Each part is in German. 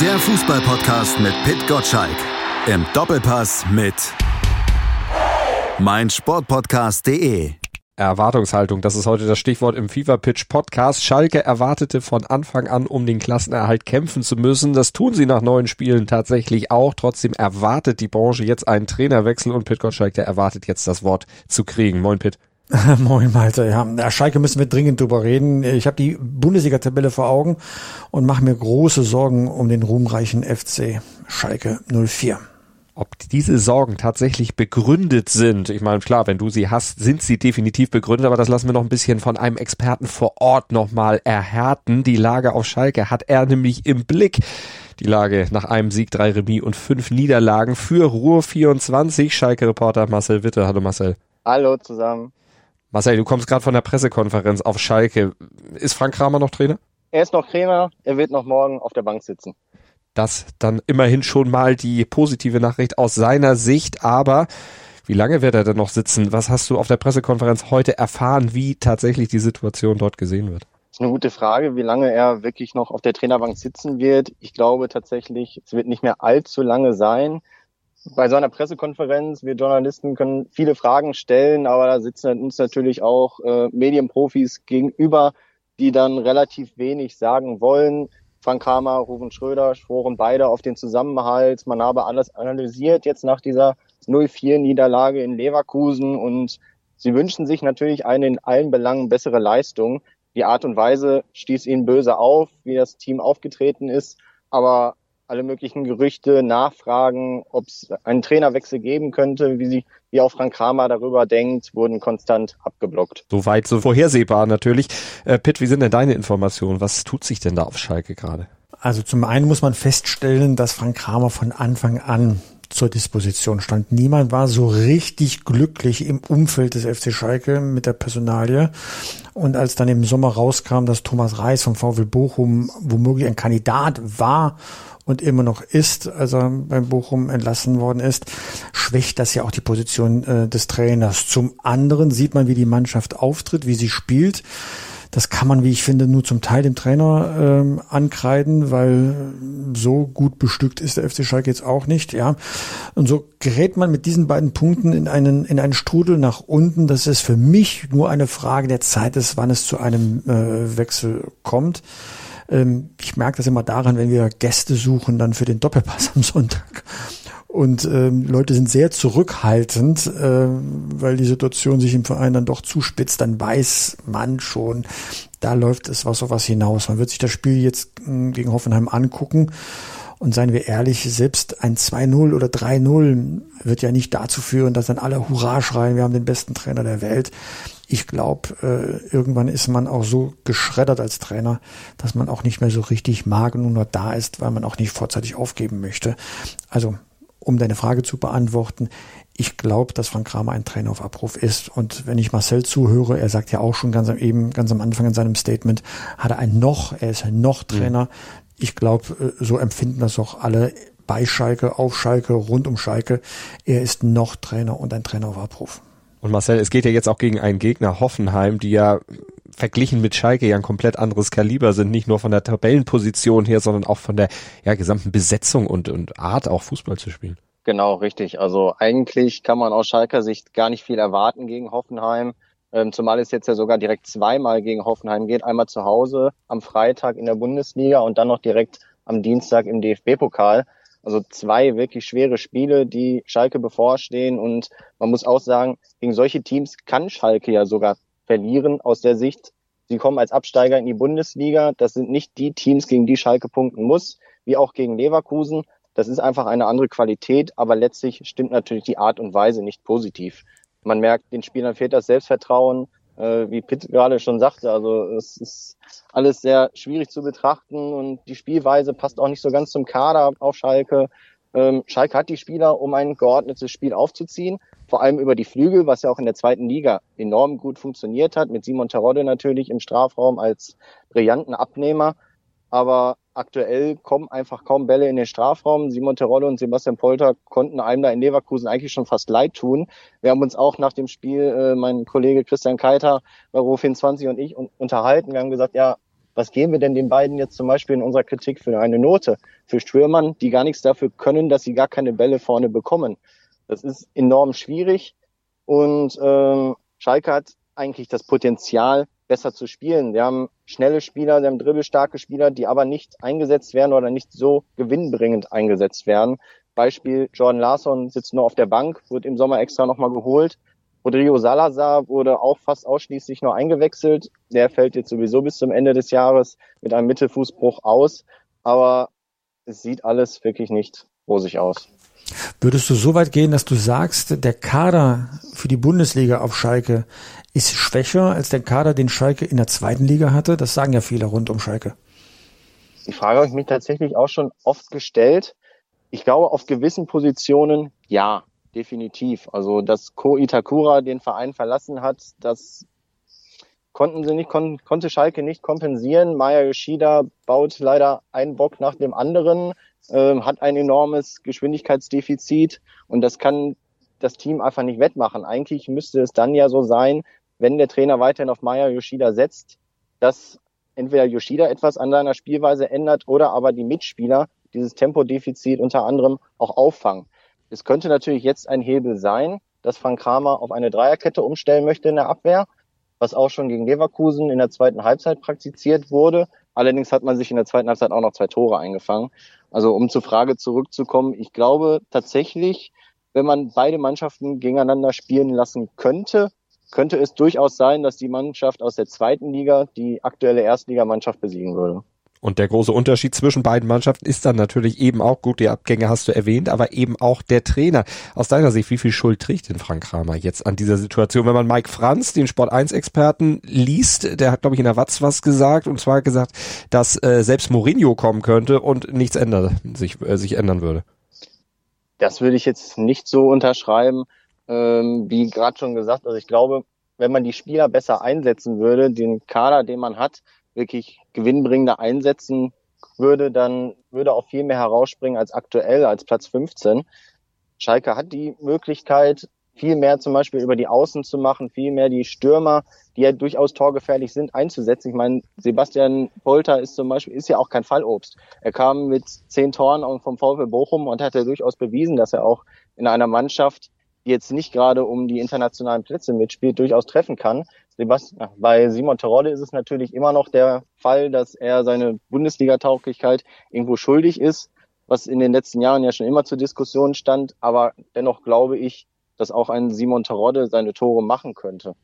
Der Fußballpodcast mit Pit Gottschalk. Im Doppelpass mit meinsportpodcast.de. Erwartungshaltung, das ist heute das Stichwort im FIFA Pitch Podcast. Schalke erwartete von Anfang an, um den Klassenerhalt kämpfen zu müssen. Das tun sie nach neun Spielen tatsächlich auch. Trotzdem erwartet die Branche jetzt einen Trainerwechsel und Pit Gottschalk, der erwartet jetzt das Wort zu kriegen. Moin Pit. Moin Malte, ja. Der Schalke müssen wir dringend drüber reden. Ich habe die Bundesliga-Tabelle vor Augen und mache mir große Sorgen um den ruhmreichen FC Schalke 04 ob diese Sorgen tatsächlich begründet sind. Ich meine, klar, wenn du sie hast, sind sie definitiv begründet, aber das lassen wir noch ein bisschen von einem Experten vor Ort nochmal erhärten. Die Lage auf Schalke hat er nämlich im Blick. Die Lage nach einem Sieg, drei Remis und fünf Niederlagen für Ruhr 24. Schalke-Reporter Marcel Witte. Hallo Marcel. Hallo zusammen. Marcel, du kommst gerade von der Pressekonferenz auf Schalke. Ist Frank Kramer noch Trainer? Er ist noch Trainer, er wird noch morgen auf der Bank sitzen. Das dann immerhin schon mal die positive Nachricht aus seiner Sicht, aber wie lange wird er denn noch sitzen? Was hast du auf der Pressekonferenz heute erfahren, wie tatsächlich die Situation dort gesehen wird? Das ist eine gute Frage, wie lange er wirklich noch auf der Trainerbank sitzen wird. Ich glaube tatsächlich, es wird nicht mehr allzu lange sein bei so einer Pressekonferenz, wir Journalisten können viele Fragen stellen, aber da sitzen uns natürlich auch äh, Medienprofis gegenüber, die dann relativ wenig sagen wollen. Frank Kramer, Ruben Schröder schworen beide auf den Zusammenhalt. Man habe alles analysiert jetzt nach dieser 0-4-Niederlage in Leverkusen und sie wünschen sich natürlich eine in allen Belangen bessere Leistung. Die Art und Weise stieß ihnen böse auf, wie das Team aufgetreten ist. Aber alle möglichen Gerüchte, Nachfragen, ob es einen Trainerwechsel geben könnte, wie sie, wie auch Frank Kramer darüber denkt, wurden konstant abgeblockt. Soweit so vorhersehbar natürlich. Äh, Pitt, wie sind denn deine Informationen? Was tut sich denn da auf Schalke gerade? Also zum einen muss man feststellen, dass Frank Kramer von Anfang an zur Disposition stand. Niemand war so richtig glücklich im Umfeld des FC Schalke mit der Personalie. Und als dann im Sommer rauskam, dass Thomas Reis vom VW Bochum womöglich ein Kandidat war und immer noch ist, als er beim Bochum entlassen worden ist, schwächt das ja auch die Position äh, des Trainers. Zum anderen sieht man, wie die Mannschaft auftritt, wie sie spielt. Das kann man, wie ich finde, nur zum Teil dem Trainer ähm, ankreiden, weil so gut bestückt ist der FC Schalke jetzt auch nicht, ja. Und so gerät man mit diesen beiden Punkten in einen in einen Strudel nach unten. Das ist für mich nur eine Frage der Zeit ist, wann es zu einem äh, Wechsel kommt. Ähm, ich merke das immer daran, wenn wir Gäste suchen, dann für den Doppelpass am Sonntag. Und ähm, Leute sind sehr zurückhaltend, äh, weil die Situation sich im Verein dann doch zuspitzt. Dann weiß man schon, da läuft es was auf was hinaus. Man wird sich das Spiel jetzt äh, gegen Hoffenheim angucken. Und seien wir ehrlich, selbst ein 2-0 oder 3-0 wird ja nicht dazu führen, dass dann alle Hurra schreien, wir haben den besten Trainer der Welt ich glaube, äh, irgendwann ist man auch so geschreddert als Trainer, dass man auch nicht mehr so richtig mag und nur noch da ist, weil man auch nicht vorzeitig aufgeben möchte. Also, um deine Frage zu beantworten, ich glaube, dass Frank Kramer ein Trainer auf Abruf ist. Und wenn ich Marcel zuhöre, er sagt ja auch schon ganz am, eben, ganz am Anfang in seinem Statement, hat er ein noch, er ist ein noch Trainer. Mhm. Ich glaube, äh, so empfinden das auch alle bei Schalke, auf Schalke, rund um Schalke. Er ist noch Trainer und ein Trainer auf Abruf. Und Marcel, es geht ja jetzt auch gegen einen Gegner, Hoffenheim, die ja verglichen mit Schalke ja ein komplett anderes Kaliber sind, nicht nur von der Tabellenposition her, sondern auch von der ja, gesamten Besetzung und, und Art auch Fußball zu spielen. Genau, richtig. Also eigentlich kann man aus Schalker Sicht gar nicht viel erwarten gegen Hoffenheim. Ähm, zumal es jetzt ja sogar direkt zweimal gegen Hoffenheim geht. Einmal zu Hause am Freitag in der Bundesliga und dann noch direkt am Dienstag im DFB-Pokal. Also zwei wirklich schwere Spiele, die Schalke bevorstehen. Und man muss auch sagen, gegen solche Teams kann Schalke ja sogar verlieren aus der Sicht. Sie kommen als Absteiger in die Bundesliga. Das sind nicht die Teams, gegen die Schalke punkten muss, wie auch gegen Leverkusen. Das ist einfach eine andere Qualität, aber letztlich stimmt natürlich die Art und Weise nicht positiv. Man merkt, den Spielern fehlt das Selbstvertrauen äh, wie Pitt gerade schon sagte, also es ist alles sehr schwierig zu betrachten und die Spielweise passt auch nicht so ganz zum Kader auf Schalke. Ähm, Schalke hat die Spieler, um ein geordnetes Spiel aufzuziehen, vor allem über die Flügel, was ja auch in der zweiten Liga enorm gut funktioniert hat, mit Simon Terodde natürlich im Strafraum als brillanten Abnehmer. Aber aktuell kommen einfach kaum Bälle in den Strafraum. Simon Terodde und Sebastian Polter konnten einem da in Leverkusen eigentlich schon fast leid tun. Wir haben uns auch nach dem Spiel, äh, mein Kollege Christian Keiter bei Ro24 und ich un unterhalten. Wir haben gesagt, ja, Was geben wir denn den beiden jetzt zum Beispiel in unserer Kritik für eine Note? Für Stürmern, die gar nichts dafür können, dass sie gar keine Bälle vorne bekommen. Das ist enorm schwierig und ähm, Schalke hat eigentlich das Potenzial, besser zu spielen. Wir haben schnelle Spieler, wir haben dribbelstarke Spieler, die aber nicht eingesetzt werden oder nicht so gewinnbringend eingesetzt werden. Beispiel Jordan Larson sitzt nur auf der Bank, wird im Sommer extra nochmal geholt. Rodrigo Salazar wurde auch fast ausschließlich nur eingewechselt. Der fällt jetzt sowieso bis zum Ende des Jahres mit einem Mittelfußbruch aus. Aber es sieht alles wirklich nicht rosig aus. Würdest du so weit gehen, dass du sagst, der Kader für die Bundesliga auf Schalke ist schwächer als der Kader, den Schalke in der zweiten Liga hatte? Das sagen ja viele rund um Schalke. Die Frage habe ich mich tatsächlich auch schon oft gestellt. Ich glaube, auf gewissen Positionen ja, definitiv. Also, dass Ko Itakura den Verein verlassen hat, das konnten sie nicht, kon konnte Schalke nicht kompensieren. Maya Yoshida baut leider einen Bock nach dem anderen äh, hat ein enormes Geschwindigkeitsdefizit und das kann das Team einfach nicht wettmachen. Eigentlich müsste es dann ja so sein, wenn der Trainer weiterhin auf Maya Yoshida setzt, dass entweder Yoshida etwas an seiner Spielweise ändert oder aber die Mitspieler dieses Tempodefizit unter anderem auch auffangen. Es könnte natürlich jetzt ein Hebel sein, dass Frank Kramer auf eine Dreierkette umstellen möchte in der Abwehr, was auch schon gegen Leverkusen in der zweiten Halbzeit praktiziert wurde. Allerdings hat man sich in der zweiten Halbzeit auch noch zwei Tore eingefangen. Also um zur Frage zurückzukommen, ich glaube tatsächlich, wenn man beide Mannschaften gegeneinander spielen lassen könnte, könnte es durchaus sein, dass die Mannschaft aus der zweiten Liga die aktuelle Erstligamannschaft besiegen würde. Und der große Unterschied zwischen beiden Mannschaften ist dann natürlich eben auch, gut, die Abgänge hast du erwähnt, aber eben auch der Trainer. Aus deiner Sicht, wie viel Schuld trägt denn Frank Kramer jetzt an dieser Situation? Wenn man Mike Franz, den Sport 1 Experten, liest, der hat, glaube ich, in der Watz was gesagt, und zwar gesagt, dass äh, selbst Mourinho kommen könnte und nichts ändern, sich, äh, sich ändern würde. Das würde ich jetzt nicht so unterschreiben, ähm, wie gerade schon gesagt. Also ich glaube, wenn man die Spieler besser einsetzen würde, den Kader, den man hat, wirklich gewinnbringender einsetzen würde, dann würde auch viel mehr herausspringen als aktuell, als Platz 15. Schalke hat die Möglichkeit, viel mehr zum Beispiel über die Außen zu machen, viel mehr die Stürmer, die ja durchaus torgefährlich sind, einzusetzen. Ich meine, Sebastian Polter ist zum Beispiel, ist ja auch kein Fallobst. Er kam mit zehn Toren vom VfL Bochum und hat ja durchaus bewiesen, dass er auch in einer Mannschaft, die jetzt nicht gerade um die internationalen Plätze mitspielt, durchaus treffen kann. Sebastian, bei Simon Terodde ist es natürlich immer noch der Fall, dass er seine Bundesliga-Tauglichkeit irgendwo schuldig ist, was in den letzten Jahren ja schon immer zur Diskussion stand. Aber dennoch glaube ich, dass auch ein Simon Terodde seine Tore machen könnte.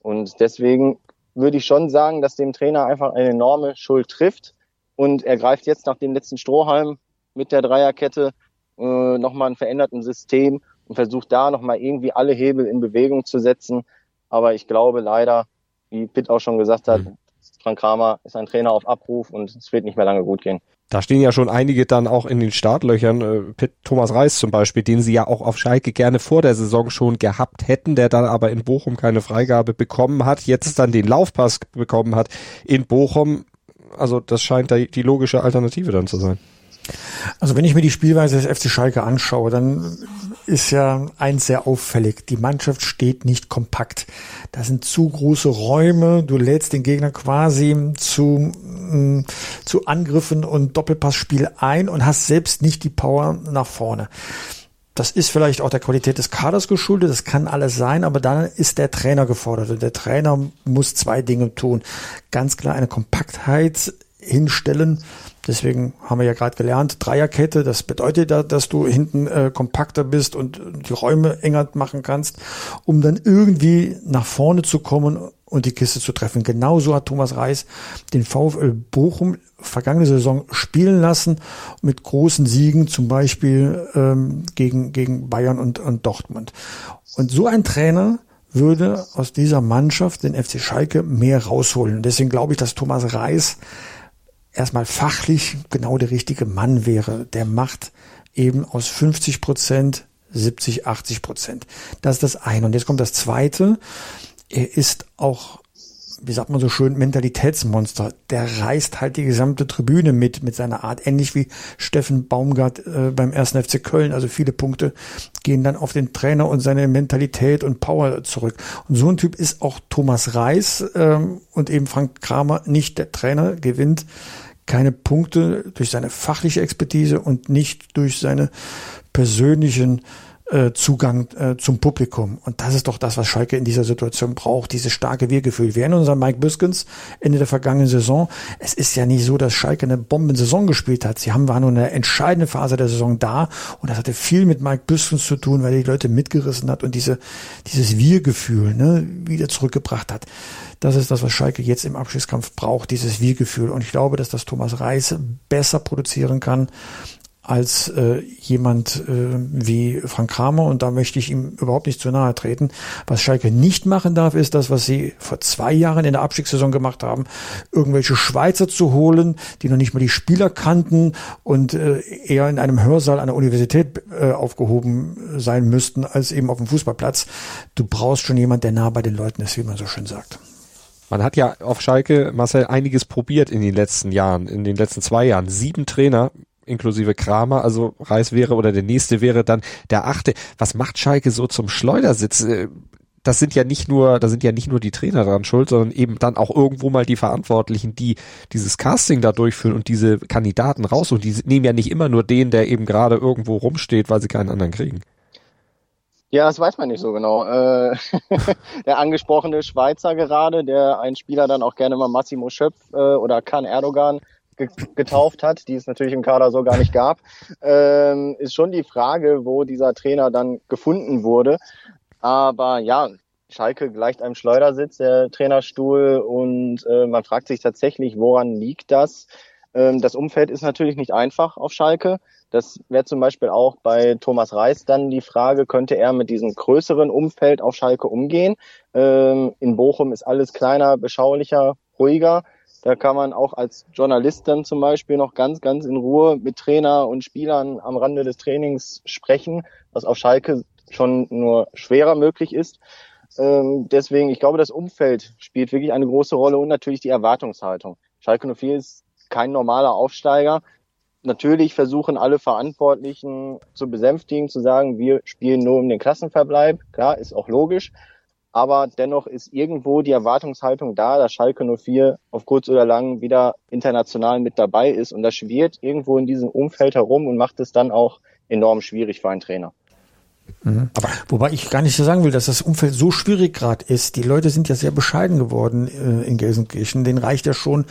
Und deswegen würde ich schon sagen, dass dem Trainer einfach eine enorme Schuld trifft. Und er greift jetzt nach dem letzten Strohhalm mit der Dreierkette äh, nochmal ein veränderten System und versucht da nochmal irgendwie alle Hebel in Bewegung zu setzen, aber ich glaube leider, wie Pitt auch schon gesagt hat, mhm. Frank Kramer ist ein Trainer auf Abruf und es wird nicht mehr lange gut gehen. Da stehen ja schon einige dann auch in den Startlöchern. Äh, Thomas Reis zum Beispiel, den sie ja auch auf Schalke gerne vor der Saison schon gehabt hätten, der dann aber in Bochum keine Freigabe bekommen hat, jetzt dann den Laufpass bekommen hat in Bochum. Also das scheint da die logische Alternative dann zu sein. Also wenn ich mir die Spielweise des FC Schalke anschaue, dann ist ja eins sehr auffällig. Die Mannschaft steht nicht kompakt. Das sind zu große Räume. Du lädst den Gegner quasi zu, mm, zu Angriffen und Doppelpassspiel ein und hast selbst nicht die Power nach vorne. Das ist vielleicht auch der Qualität des Kaders geschuldet, das kann alles sein, aber dann ist der Trainer gefordert und der Trainer muss zwei Dinge tun. Ganz klar eine Kompaktheit hinstellen, Deswegen haben wir ja gerade gelernt, Dreierkette, das bedeutet ja, dass du hinten äh, kompakter bist und die Räume enger machen kannst, um dann irgendwie nach vorne zu kommen und die Kiste zu treffen. Genauso hat Thomas Reis den VfL Bochum vergangene Saison spielen lassen mit großen Siegen, zum Beispiel ähm, gegen, gegen Bayern und, und Dortmund. Und so ein Trainer würde aus dieser Mannschaft den FC Schalke mehr rausholen. Deswegen glaube ich, dass Thomas Reis erstmal fachlich genau der richtige Mann wäre. Der macht eben aus 50 Prozent 70, 80 Prozent. Das ist das eine. Und jetzt kommt das zweite. Er ist auch wie sagt man so schön, Mentalitätsmonster. Der reißt halt die gesamte Tribüne mit, mit seiner Art. Ähnlich wie Steffen Baumgart äh, beim 1. FC Köln. Also viele Punkte gehen dann auf den Trainer und seine Mentalität und Power zurück. Und so ein Typ ist auch Thomas Reis ähm, und eben Frank Kramer nicht der Trainer, gewinnt keine Punkte durch seine fachliche Expertise und nicht durch seine persönlichen äh, Zugang äh, zum Publikum. Und das ist doch das, was Schalke in dieser Situation braucht, dieses starke Wir-Gefühl. Wir erinnern uns an Mike Biskens Ende der vergangenen Saison. Es ist ja nicht so, dass Schalke eine Bombensaison gespielt hat. Sie haben war nur eine entscheidende Phase der Saison da und das hatte viel mit Mike Biskens zu tun, weil er die Leute mitgerissen hat und diese, dieses Wir-Gefühl ne, wieder zurückgebracht hat. Das ist das, was Schalke jetzt im Abschiedskampf braucht, dieses Wir-Gefühl. Und ich glaube, dass das Thomas Reis besser produzieren kann als äh, jemand äh, wie Frank Kramer und da möchte ich ihm überhaupt nicht zu nahe treten. Was Schalke nicht machen darf, ist das, was sie vor zwei Jahren in der Abstiegssaison gemacht haben, irgendwelche Schweizer zu holen, die noch nicht mal die Spieler kannten und äh, eher in einem Hörsaal der Universität äh, aufgehoben sein müssten, als eben auf dem Fußballplatz. Du brauchst schon jemand, der nah bei den Leuten ist, wie man so schön sagt. Man hat ja auf Schalke, Marcel, einiges probiert in den letzten Jahren, in den letzten zwei Jahren. Sieben Trainer inklusive Kramer, also Reis wäre oder der nächste wäre dann der achte. Was macht Schalke so zum Schleudersitz? Äh, das sind ja nicht nur, da sind ja nicht nur die Trainer dran schuld, sondern eben dann auch irgendwo mal die Verantwortlichen, die dieses Casting da durchführen und diese Kandidaten raussuchen. Die nehmen ja nicht immer nur den, der eben gerade irgendwo rumsteht, weil sie keinen anderen kriegen. Ja, das weiß man nicht so genau. Äh, der angesprochene Schweizer gerade, der einen Spieler dann auch gerne mal Massimo Schöpf äh, oder Kan Erdogan getauft hat, die es natürlich im Kader so gar nicht gab, ähm, ist schon die Frage, wo dieser Trainer dann gefunden wurde. Aber ja, Schalke gleicht einem Schleudersitz, der Trainerstuhl, und äh, man fragt sich tatsächlich, woran liegt das? Ähm, das Umfeld ist natürlich nicht einfach auf Schalke. Das wäre zum Beispiel auch bei Thomas Reis dann die Frage, könnte er mit diesem größeren Umfeld auf Schalke umgehen? Ähm, in Bochum ist alles kleiner, beschaulicher, ruhiger. Da kann man auch als Journalist dann zum Beispiel noch ganz, ganz in Ruhe mit Trainer und Spielern am Rande des Trainings sprechen, was auf Schalke schon nur schwerer möglich ist. Ähm, deswegen, ich glaube, das Umfeld spielt wirklich eine große Rolle und natürlich die Erwartungshaltung. Schalke 04 ist kein normaler Aufsteiger. Natürlich versuchen alle Verantwortlichen zu besänftigen, zu sagen, wir spielen nur um den Klassenverbleib. Klar, ist auch logisch aber dennoch ist irgendwo die Erwartungshaltung da, dass Schalke 04 auf kurz oder lang wieder international mit dabei ist und das schwirrt irgendwo in diesem Umfeld herum und macht es dann auch enorm schwierig für einen Trainer. Mhm. Aber wobei ich gar nicht so sagen will, dass das Umfeld so schwierig gerade ist. Die Leute sind ja sehr bescheiden geworden äh, in Gelsenkirchen. Den reicht ja schon,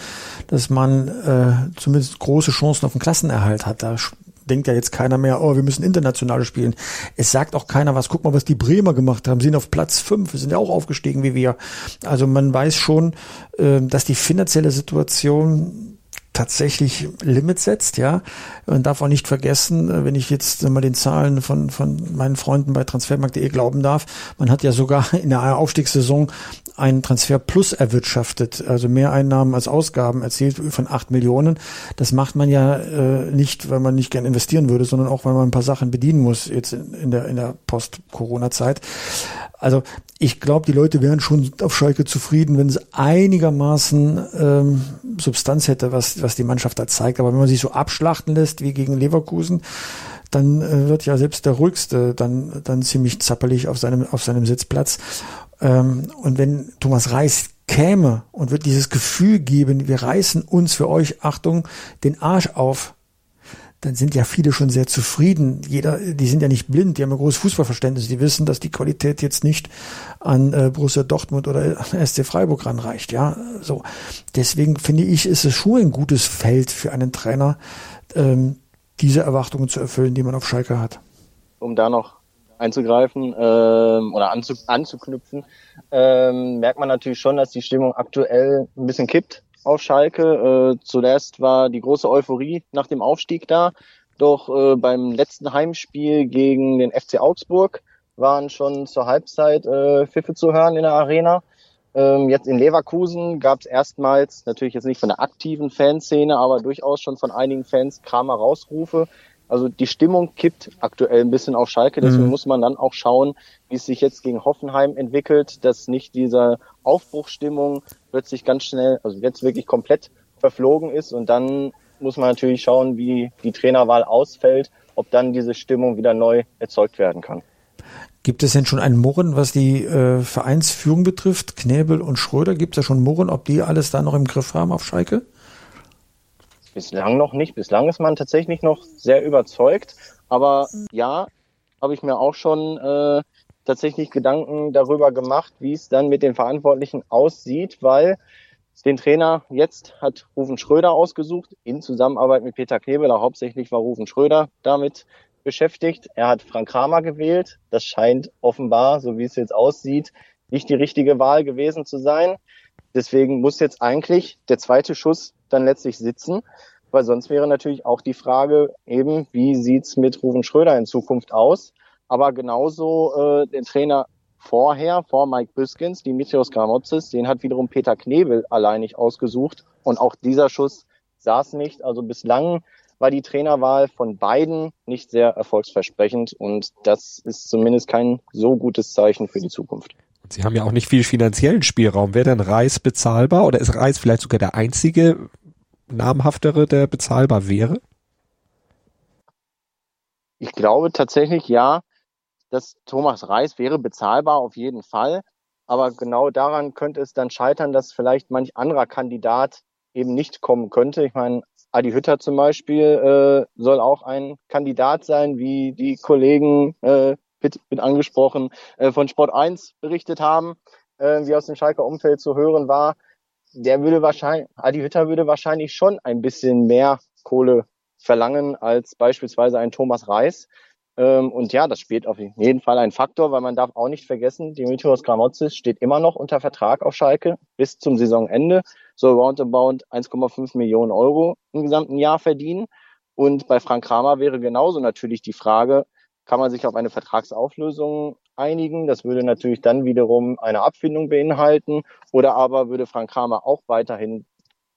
dass man äh, zumindest große Chancen auf den Klassenerhalt hat. Da denkt ja jetzt keiner mehr, oh, wir müssen international spielen. Es sagt auch keiner was. Guck mal, was die Bremer gemacht haben. Sie sind auf Platz fünf. Sind ja auch aufgestiegen wie wir. Also man weiß schon, äh, dass die finanzielle Situation tatsächlich Limits setzt, ja. Man darf auch nicht vergessen, äh, wenn ich jetzt mal den Zahlen von, von meinen Freunden bei transfermarkt.de glauben darf, man hat ja sogar in der Aufstiegssaison einen Transfer plus erwirtschaftet, also mehr Einnahmen als Ausgaben erzielt von acht Millionen. Das macht man ja äh, nicht, weil man nicht gern investieren würde, sondern auch, weil man ein paar Sachen bedienen muss jetzt in, in der, in der Post-Corona-Zeit. Also ich glaube, die Leute wären schon auf Schalke zufrieden, wenn es einigermaßen ähm, Substanz hätte, was, was die Mannschaft da zeigt. Aber wenn man sich so abschlachten lässt wie gegen Leverkusen, dann äh, wird ja selbst der Ruhigste dann, dann ziemlich zappelig auf seinem, auf seinem Sitzplatz. Ähm, und wenn Thomas Reis käme und wird dieses Gefühl geben, wir reißen uns für euch, Achtung, den Arsch auf, dann sind ja viele schon sehr zufrieden. Jeder, die sind ja nicht blind, die haben ein großes Fußballverständnis. Die wissen, dass die Qualität jetzt nicht an äh, Borussia Dortmund oder SC Freiburg ranreicht. Ja, so. Deswegen finde ich, ist es schon ein gutes Feld für einen Trainer, ähm, diese Erwartungen zu erfüllen, die man auf Schalke hat. Um da noch einzugreifen ähm, oder anzu, anzuknüpfen, ähm, merkt man natürlich schon, dass die Stimmung aktuell ein bisschen kippt auf Schalke. Äh, zuletzt war die große Euphorie nach dem Aufstieg da, doch äh, beim letzten Heimspiel gegen den FC Augsburg waren schon zur Halbzeit äh, Pfiffe zu hören in der Arena. Ähm, jetzt in Leverkusen gab es erstmals, natürlich jetzt nicht von der aktiven Fanszene, aber durchaus schon von einigen Fans Kramer Rausrufe. Also die Stimmung kippt aktuell ein bisschen auf Schalke, deswegen mhm. muss man dann auch schauen, wie es sich jetzt gegen Hoffenheim entwickelt, dass nicht diese Aufbruchstimmung plötzlich ganz schnell, also jetzt wirklich komplett verflogen ist und dann muss man natürlich schauen, wie die Trainerwahl ausfällt, ob dann diese Stimmung wieder neu erzeugt werden kann. Gibt es denn schon ein Murren, was die äh, Vereinsführung betrifft? Knäbel und Schröder, gibt es da schon Murren, ob die alles da noch im Griff haben auf Schalke? Bislang noch nicht. Bislang ist man tatsächlich noch sehr überzeugt. Aber ja, habe ich mir auch schon äh, tatsächlich Gedanken darüber gemacht, wie es dann mit den Verantwortlichen aussieht, weil den Trainer jetzt hat Rufen Schröder ausgesucht, in Zusammenarbeit mit Peter Knebeler. Hauptsächlich war Rufen Schröder damit beschäftigt. Er hat Frank Kramer gewählt. Das scheint offenbar, so wie es jetzt aussieht, nicht die richtige Wahl gewesen zu sein. Deswegen muss jetzt eigentlich der zweite Schuss dann letztlich sitzen, weil sonst wäre natürlich auch die Frage eben, wie sieht's mit Ruven Schröder in Zukunft aus? Aber genauso äh, den Trainer vorher, vor Mike Biskins, Dimitrios Gramotzes, den hat wiederum Peter Knebel alleinig ausgesucht und auch dieser Schuss saß nicht. Also bislang war die Trainerwahl von beiden nicht sehr erfolgsversprechend und das ist zumindest kein so gutes Zeichen für die Zukunft. Sie haben ja auch nicht viel finanziellen Spielraum. Wäre denn Reis bezahlbar oder ist Reis vielleicht sogar der einzige namhaftere, der bezahlbar wäre? Ich glaube tatsächlich ja, dass Thomas Reis wäre bezahlbar auf jeden Fall. Aber genau daran könnte es dann scheitern, dass vielleicht manch anderer Kandidat eben nicht kommen könnte. Ich meine, Adi Hütter zum Beispiel äh, soll auch ein Kandidat sein, wie die Kollegen äh, mit, mit angesprochen äh, von Sport 1 berichtet haben, äh, wie aus dem Schalker Umfeld zu hören war der würde wahrscheinlich, Adi Hütter würde wahrscheinlich schon ein bisschen mehr Kohle verlangen als beispielsweise ein Thomas Reis. Ähm, und ja, das spielt auf jeden Fall ein Faktor, weil man darf auch nicht vergessen, Dimitrios Gramotzis steht immer noch unter Vertrag auf Schalke bis zum Saisonende, so roundabout 1,5 Millionen Euro im gesamten Jahr verdienen. Und bei Frank Kramer wäre genauso natürlich die Frage, kann man sich auf eine Vertragsauflösung einigen. Das würde natürlich dann wiederum eine Abfindung beinhalten. Oder aber würde Frank Kramer auch weiterhin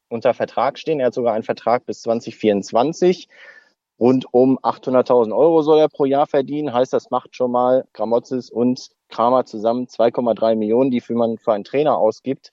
unter Vertrag stehen. Er hat sogar einen Vertrag bis 2024. Rund um 800.000 Euro soll er pro Jahr verdienen. Heißt, das macht schon mal Gramozis und Kramer zusammen 2,3 Millionen, die für man für einen Trainer ausgibt.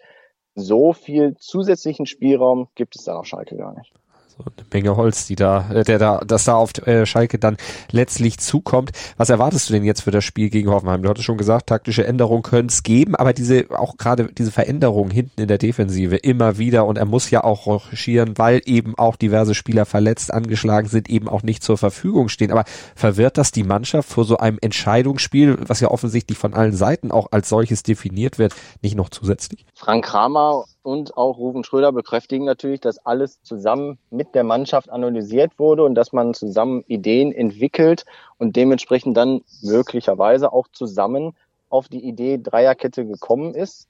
So viel zusätzlichen Spielraum gibt es da auf Schalke gar nicht. So eine Menge Holz, die da, äh, der da, das da auf äh, Schalke dann letztlich zukommt. Was erwartest du denn jetzt für das Spiel gegen Hoffenheim? Du hattest schon gesagt, taktische Änderungen können es geben, aber diese, auch gerade diese Veränderungen hinten in der Defensive immer wieder und er muss ja auch recherchieren, weil eben auch diverse Spieler verletzt, angeschlagen sind, eben auch nicht zur Verfügung stehen. Aber verwirrt das die Mannschaft vor so einem Entscheidungsspiel, was ja offensichtlich von allen Seiten auch als solches definiert wird, nicht noch zusätzlich? Frank Kramer und auch Rufen Schröder bekräftigen natürlich, dass alles zusammen mit der Mannschaft analysiert wurde und dass man zusammen Ideen entwickelt und dementsprechend dann möglicherweise auch zusammen auf die Idee Dreierkette gekommen ist.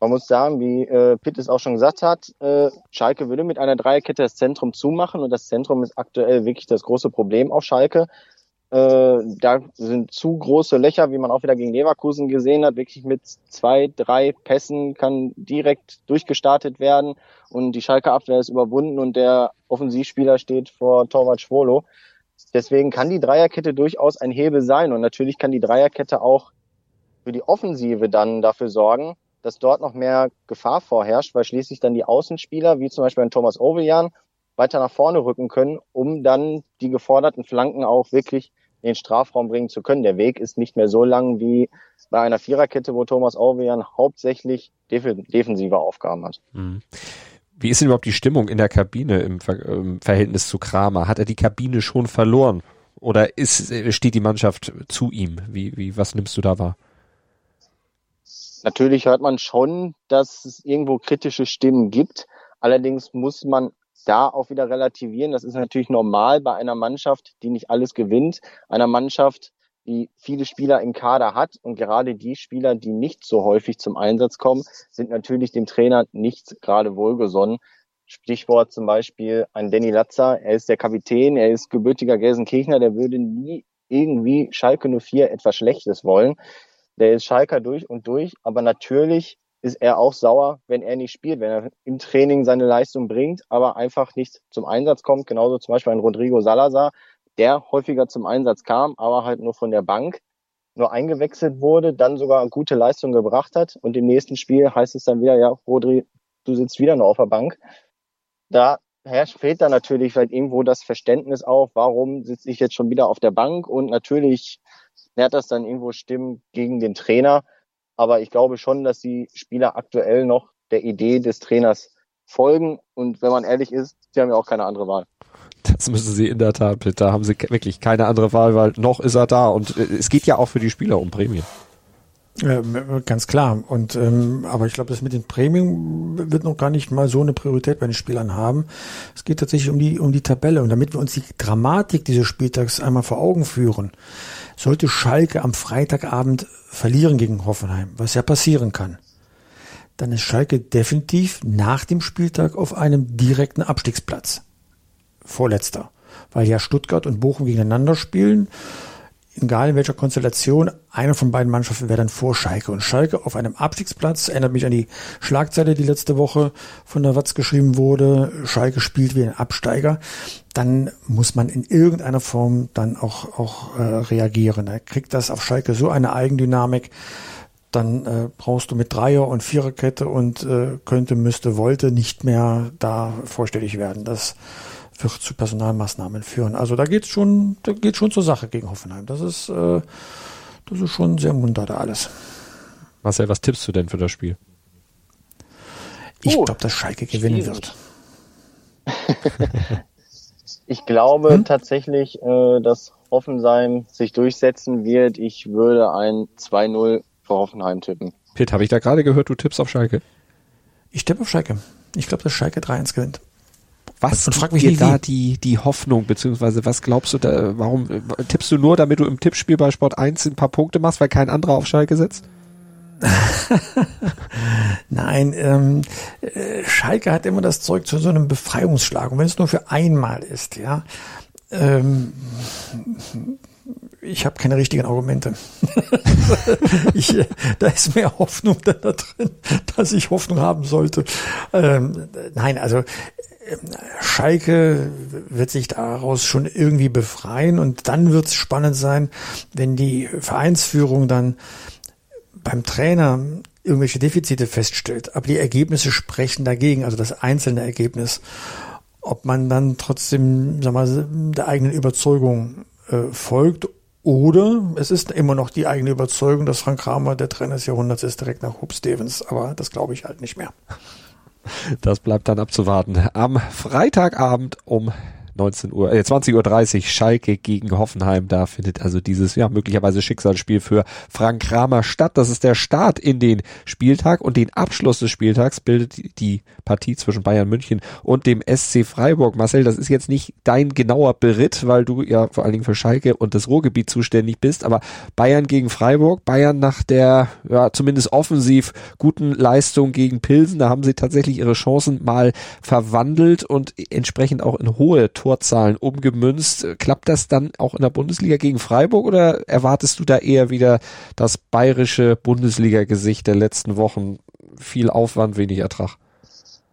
Man muss sagen, wie äh, Pitt es auch schon gesagt hat, äh, Schalke würde mit einer Dreierkette das Zentrum zumachen und das Zentrum ist aktuell wirklich das große Problem auf Schalke. Äh, da sind zu große Löcher, wie man auch wieder gegen Leverkusen gesehen hat. Wirklich mit zwei, drei Pässen kann direkt durchgestartet werden und die Schalke Abwehr ist überwunden und der Offensivspieler steht vor Torwart Schwolo. Deswegen kann die Dreierkette durchaus ein Hebel sein und natürlich kann die Dreierkette auch für die Offensive dann dafür sorgen, dass dort noch mehr Gefahr vorherrscht, weil schließlich dann die Außenspieler, wie zum Beispiel ein Thomas Ovejan, weiter nach vorne rücken können, um dann die geforderten Flanken auch wirklich in den Strafraum bringen zu können. Der Weg ist nicht mehr so lang wie bei einer Viererkette, wo Thomas Orwejan hauptsächlich def defensive Aufgaben hat. Mhm. Wie ist denn überhaupt die Stimmung in der Kabine im, Ver im Verhältnis zu Kramer? Hat er die Kabine schon verloren? Oder ist, steht die Mannschaft zu ihm? Wie, wie, was nimmst du da wahr? Natürlich hört man schon, dass es irgendwo kritische Stimmen gibt. Allerdings muss man da auch wieder relativieren. Das ist natürlich normal bei einer Mannschaft, die nicht alles gewinnt, einer Mannschaft, die viele Spieler im Kader hat. Und gerade die Spieler, die nicht so häufig zum Einsatz kommen, sind natürlich dem Trainer nicht gerade wohlgesonnen. Stichwort zum Beispiel ein Danny Latzer. Er ist der Kapitän, er ist gebürtiger Gelsenkirchner, der würde nie irgendwie Schalke 04 etwas Schlechtes wollen. Der ist Schalker durch und durch, aber natürlich ist er auch sauer, wenn er nicht spielt, wenn er im Training seine Leistung bringt, aber einfach nicht zum Einsatz kommt. Genauso zum Beispiel ein Rodrigo Salazar, der häufiger zum Einsatz kam, aber halt nur von der Bank nur eingewechselt wurde, dann sogar gute Leistung gebracht hat und im nächsten Spiel heißt es dann wieder, ja, Rodri, du sitzt wieder nur auf der Bank. Da herrscht, fehlt dann natürlich vielleicht irgendwo das Verständnis auf, warum sitze ich jetzt schon wieder auf der Bank und natürlich nährt das dann irgendwo Stimmen gegen den Trainer. Aber ich glaube schon, dass die Spieler aktuell noch der Idee des Trainers folgen. Und wenn man ehrlich ist, sie haben ja auch keine andere Wahl. Das müssen sie in der Tat, Da haben sie wirklich keine andere Wahl, weil noch ist er da. Und äh, es geht ja auch für die Spieler um Prämien. Ja, ganz klar. Und ähm, aber ich glaube, das mit den Prämien wird noch gar nicht mal so eine Priorität bei den Spielern haben. Es geht tatsächlich um die um die Tabelle und damit wir uns die Dramatik dieses Spieltags einmal vor Augen führen, sollte Schalke am Freitagabend verlieren gegen Hoffenheim, was ja passieren kann, dann ist Schalke definitiv nach dem Spieltag auf einem direkten Abstiegsplatz. Vorletzter. Weil ja Stuttgart und Bochum gegeneinander spielen egal in welcher Konstellation, eine von beiden Mannschaften wäre dann vor Schalke. Und Schalke auf einem Abstiegsplatz erinnert mich an die Schlagzeile, die letzte Woche von der Watz geschrieben wurde. Schalke spielt wie ein Absteiger. Dann muss man in irgendeiner Form dann auch, auch äh, reagieren. Da kriegt das auf Schalke so eine Eigendynamik. Dann äh, brauchst du mit Dreier- und Viererkette und äh, könnte, müsste, wollte nicht mehr da vorstellig werden. Das wird zu Personalmaßnahmen führen. Also da geht schon, da geht schon zur Sache gegen Hoffenheim. Das ist, äh, das ist schon sehr munter da alles. Marcel, was tippst du denn für das Spiel? Ich oh, glaube, dass Schalke gewinnen schwierig. wird. ich glaube hm? tatsächlich, äh, dass Hoffenheim sich durchsetzen wird. Ich würde ein 2-0 für Hoffenheim tippen. Pitt, habe ich da gerade gehört, du tippst auf Schalke? Ich tippe auf Schalke. Ich glaube, dass Schalke 3-1 gewinnt. Was und frag mich dir da die, die Hoffnung, beziehungsweise was glaubst du da, warum tippst du nur, damit du im Tippspiel bei Sport 1 ein paar Punkte machst, weil kein anderer auf Schalke setzt? Nein, ähm, äh, Schalke hat immer das Zeug zu so einem Befreiungsschlag. Und wenn es nur für einmal ist, ja, ähm, ich habe keine richtigen Argumente. ich, da ist mehr Hoffnung da, drin, dass ich Hoffnung haben sollte. Ähm, nein, also Schalke wird sich daraus schon irgendwie befreien und dann wird es spannend sein, wenn die Vereinsführung dann beim Trainer irgendwelche Defizite feststellt, aber die Ergebnisse sprechen dagegen, also das einzelne Ergebnis, ob man dann trotzdem sag mal, der eigenen Überzeugung äh, folgt oder es ist immer noch die eigene Überzeugung, dass Frank Kramer der Trainer des Jahrhunderts ist, direkt nach Hope Stevens, aber das glaube ich halt nicht mehr. Das bleibt dann abzuwarten. Am Freitagabend um 19 Uhr, äh, 20.30 Uhr Schalke gegen Hoffenheim. Da findet also dieses, ja, möglicherweise Schicksalsspiel für Frank Kramer statt. Das ist der Start in den Spieltag und den Abschluss des Spieltags bildet die Partie zwischen Bayern München und dem SC Freiburg. Marcel, das ist jetzt nicht dein genauer Beritt, weil du ja vor allen Dingen für Schalke und das Ruhrgebiet zuständig bist, aber Bayern gegen Freiburg, Bayern nach der, ja, zumindest offensiv guten Leistung gegen Pilsen, da haben sie tatsächlich ihre Chancen mal verwandelt und entsprechend auch in hohe Torzahlen umgemünzt. Klappt das dann auch in der Bundesliga gegen Freiburg oder erwartest du da eher wieder das bayerische Bundesliga-Gesicht der letzten Wochen? Viel Aufwand, wenig Ertrag.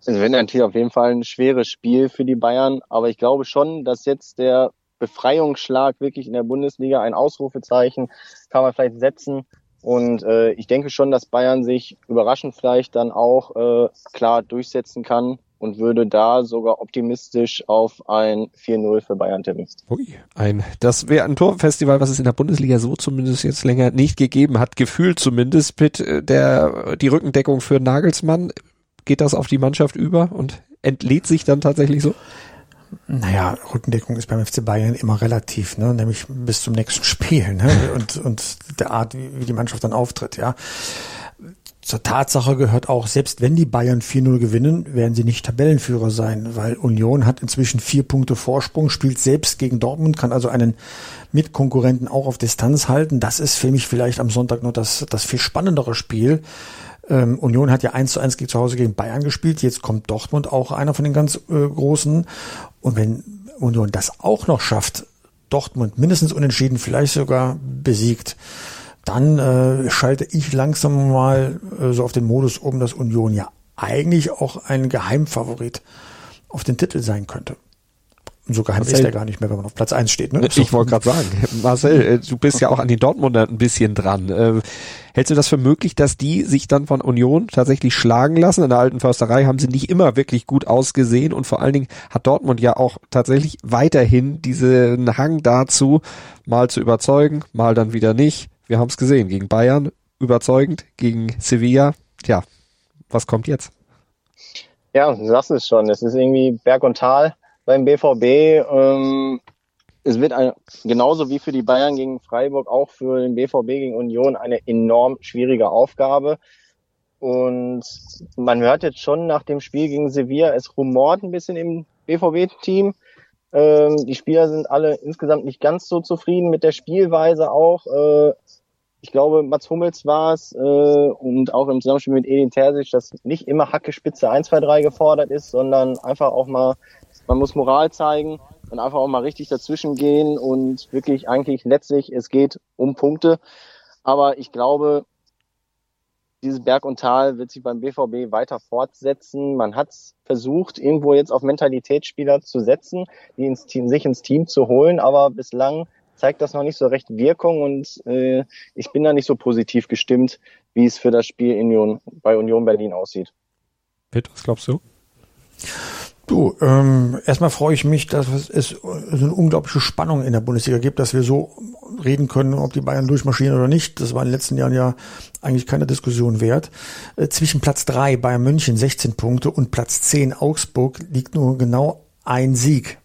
Es wird natürlich auf jeden Fall ein schweres Spiel für die Bayern, aber ich glaube schon, dass jetzt der Befreiungsschlag wirklich in der Bundesliga ein Ausrufezeichen kann man vielleicht setzen. Und äh, ich denke schon, dass Bayern sich überraschend vielleicht dann auch äh, klar durchsetzen kann und würde da sogar optimistisch auf ein 4-0 für Bayern tippen. Ui, ein, das wäre ein Torfestival, was es in der Bundesliga so zumindest jetzt länger nicht gegeben hat, gefühlt zumindest mit äh, der, die Rückendeckung für Nagelsmann. Geht das auf die Mannschaft über und entlädt sich dann tatsächlich so? Naja, Rückendeckung ist beim FC Bayern immer relativ, ne? nämlich bis zum nächsten Spiel ne? und, und der Art, wie, wie die Mannschaft dann auftritt. Ja, zur Tatsache gehört auch, selbst wenn die Bayern 4-0 gewinnen, werden sie nicht Tabellenführer sein, weil Union hat inzwischen vier Punkte Vorsprung, spielt selbst gegen Dortmund, kann also einen Mitkonkurrenten auch auf Distanz halten. Das ist für mich vielleicht am Sonntag noch das, das viel spannendere Spiel. Ähm, Union hat ja 1 zu 1 zu Hause gegen Bayern gespielt, jetzt kommt Dortmund auch einer von den ganz äh, großen. Und wenn Union das auch noch schafft, Dortmund mindestens unentschieden, vielleicht sogar besiegt, dann äh, schalte ich langsam mal äh, so auf den Modus um, dass Union ja eigentlich auch ein Geheimfavorit auf den Titel sein könnte. Und so geheim ist er gar nicht mehr, wenn man auf Platz eins steht. Ne? Ich wollte gerade sagen, Marcel, äh, du bist ja auch an den Dortmunder ein bisschen dran. Äh, hältst du das für möglich, dass die sich dann von Union tatsächlich schlagen lassen? In der alten Försterei haben sie nicht immer wirklich gut ausgesehen und vor allen Dingen hat Dortmund ja auch tatsächlich weiterhin diesen Hang dazu, mal zu überzeugen, mal dann wieder nicht. Wir haben es gesehen, gegen Bayern überzeugend, gegen Sevilla. Tja, was kommt jetzt? Ja, du sagst es schon. Es ist irgendwie Berg und Tal beim BVB. Ähm, es wird ein, genauso wie für die Bayern gegen Freiburg auch für den BVB gegen Union eine enorm schwierige Aufgabe. Und man hört jetzt schon nach dem Spiel gegen Sevilla, es rumort ein bisschen im BVB-Team. Ähm, die Spieler sind alle insgesamt nicht ganz so zufrieden mit der Spielweise auch. Äh, ich glaube, Mats Hummels war es äh, und auch im Zusammenspiel mit Edin Terzic, dass nicht immer Hacke Spitze 1, 2, 3 gefordert ist, sondern einfach auch mal, man muss Moral zeigen und einfach auch mal richtig dazwischen gehen und wirklich eigentlich letztlich, es geht um Punkte. Aber ich glaube, dieses Berg und Tal wird sich beim BVB weiter fortsetzen. Man hat versucht, irgendwo jetzt auf Mentalitätsspieler zu setzen, die ins Team, sich ins Team zu holen, aber bislang zeigt das noch nicht so recht Wirkung und äh, ich bin da nicht so positiv gestimmt, wie es für das Spiel in Union, bei Union Berlin aussieht. Pitt, was glaubst du? Du, ähm, erstmal freue ich mich, dass es so eine unglaubliche Spannung in der Bundesliga gibt, dass wir so reden können, ob die Bayern durchmarschieren oder nicht. Das war in den letzten Jahren ja eigentlich keine Diskussion wert. Äh, zwischen Platz drei Bayern München 16 Punkte und Platz 10 Augsburg liegt nur genau ein Sieg.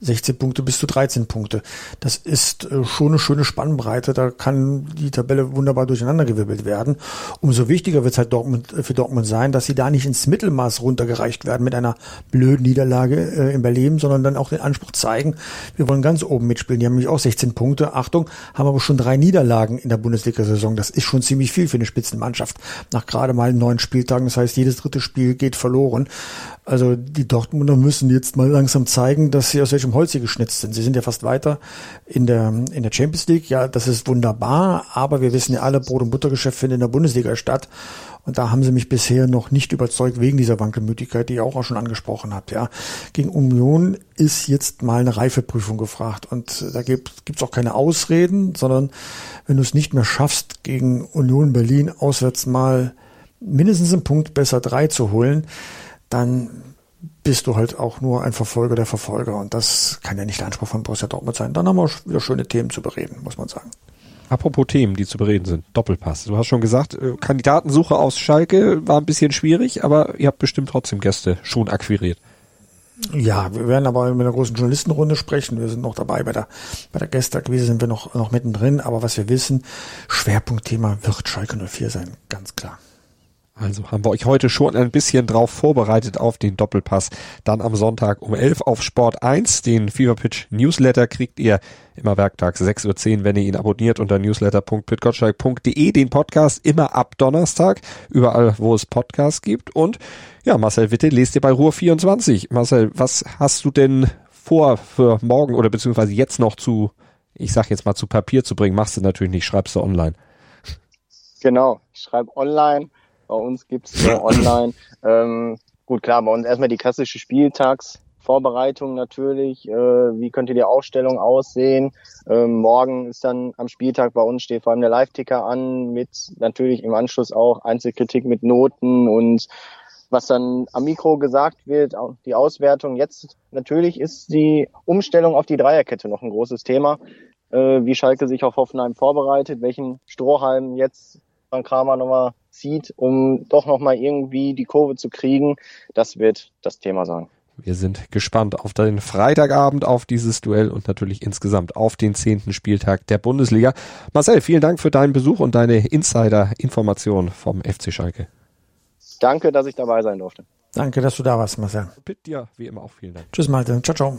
16 Punkte bis zu 13 Punkte. Das ist äh, schon eine schöne Spannbreite. Da kann die Tabelle wunderbar durcheinandergewirbelt werden. Umso wichtiger wird es halt Dortmund, äh, für Dortmund sein, dass sie da nicht ins Mittelmaß runtergereicht werden mit einer blöden Niederlage äh, in Berlin, sondern dann auch den Anspruch zeigen, wir wollen ganz oben mitspielen. Die haben nämlich auch 16 Punkte. Achtung, haben aber schon drei Niederlagen in der Bundesliga-Saison. Das ist schon ziemlich viel für eine Spitzenmannschaft. Nach gerade mal neun Spieltagen. Das heißt, jedes dritte Spiel geht verloren. Also die Dortmunder müssen jetzt mal langsam zeigen, dass sie aus welchem Holz sie geschnitzt sind. Sie sind ja fast weiter in der, in der Champions League. Ja, das ist wunderbar, aber wir wissen ja alle, Brot- und Buttergeschäft findet in der Bundesliga statt. Und da haben sie mich bisher noch nicht überzeugt wegen dieser Wankelmütigkeit, die ihr auch, auch schon angesprochen habt. Ja, gegen Union ist jetzt mal eine Reifeprüfung gefragt und da gibt es auch keine Ausreden, sondern wenn du es nicht mehr schaffst, gegen Union Berlin auswärts mal mindestens einen Punkt besser drei zu holen, dann bist du halt auch nur ein Verfolger der Verfolger. Und das kann ja nicht der Anspruch von Borussia Dortmund sein. Dann haben wir wieder schöne Themen zu bereden, muss man sagen. Apropos Themen, die zu bereden sind. Doppelpass. Du hast schon gesagt, äh, Kandidatensuche aus Schalke war ein bisschen schwierig, aber ihr habt bestimmt trotzdem Gäste schon akquiriert. Ja, wir werden aber mit einer großen Journalistenrunde sprechen. Wir sind noch dabei bei der, bei der Gästeakquise sind wir noch, noch mittendrin. Aber was wir wissen, Schwerpunktthema wird Schalke 04 sein. Ganz klar. Also haben wir euch heute schon ein bisschen drauf vorbereitet auf den Doppelpass. Dann am Sonntag um 11 auf Sport 1. Den Feverpitch Newsletter kriegt ihr immer werktags 6.10 Uhr, wenn ihr ihn abonniert unter newsletter.pitgottschalk.de. Den Podcast immer ab Donnerstag, überall wo es Podcasts gibt. Und ja, Marcel Witte lest ihr bei Ruhr 24. Marcel, was hast du denn vor für morgen oder beziehungsweise jetzt noch zu, ich sag jetzt mal zu Papier zu bringen? Machst du natürlich nicht, schreibst du online. Genau, ich schreibe online bei uns gibt's so online. Ähm, gut, klar, bei uns erstmal die klassische Spieltagsvorbereitung natürlich. Äh, wie könnte die Aufstellung aussehen? Ähm, morgen ist dann am Spieltag bei uns steht vor allem der Live-Ticker an mit natürlich im Anschluss auch Einzelkritik mit Noten und was dann am Mikro gesagt wird, die Auswertung. Jetzt natürlich ist die Umstellung auf die Dreierkette noch ein großes Thema. Äh, wie Schalke sich auf Hoffenheim vorbereitet, welchen Strohhalm jetzt Frank Kramer nochmal zieht, um doch nochmal irgendwie die Kurve zu kriegen. Das wird das Thema sein. Wir sind gespannt auf den Freitagabend, auf dieses Duell und natürlich insgesamt auf den zehnten Spieltag der Bundesliga. Marcel, vielen Dank für deinen Besuch und deine Insider-Information vom FC Schalke. Danke, dass ich dabei sein durfte. Danke, dass du da warst, Marcel. Bitte dir, wie immer auch vielen Dank. Tschüss, Malte. Ciao, ciao.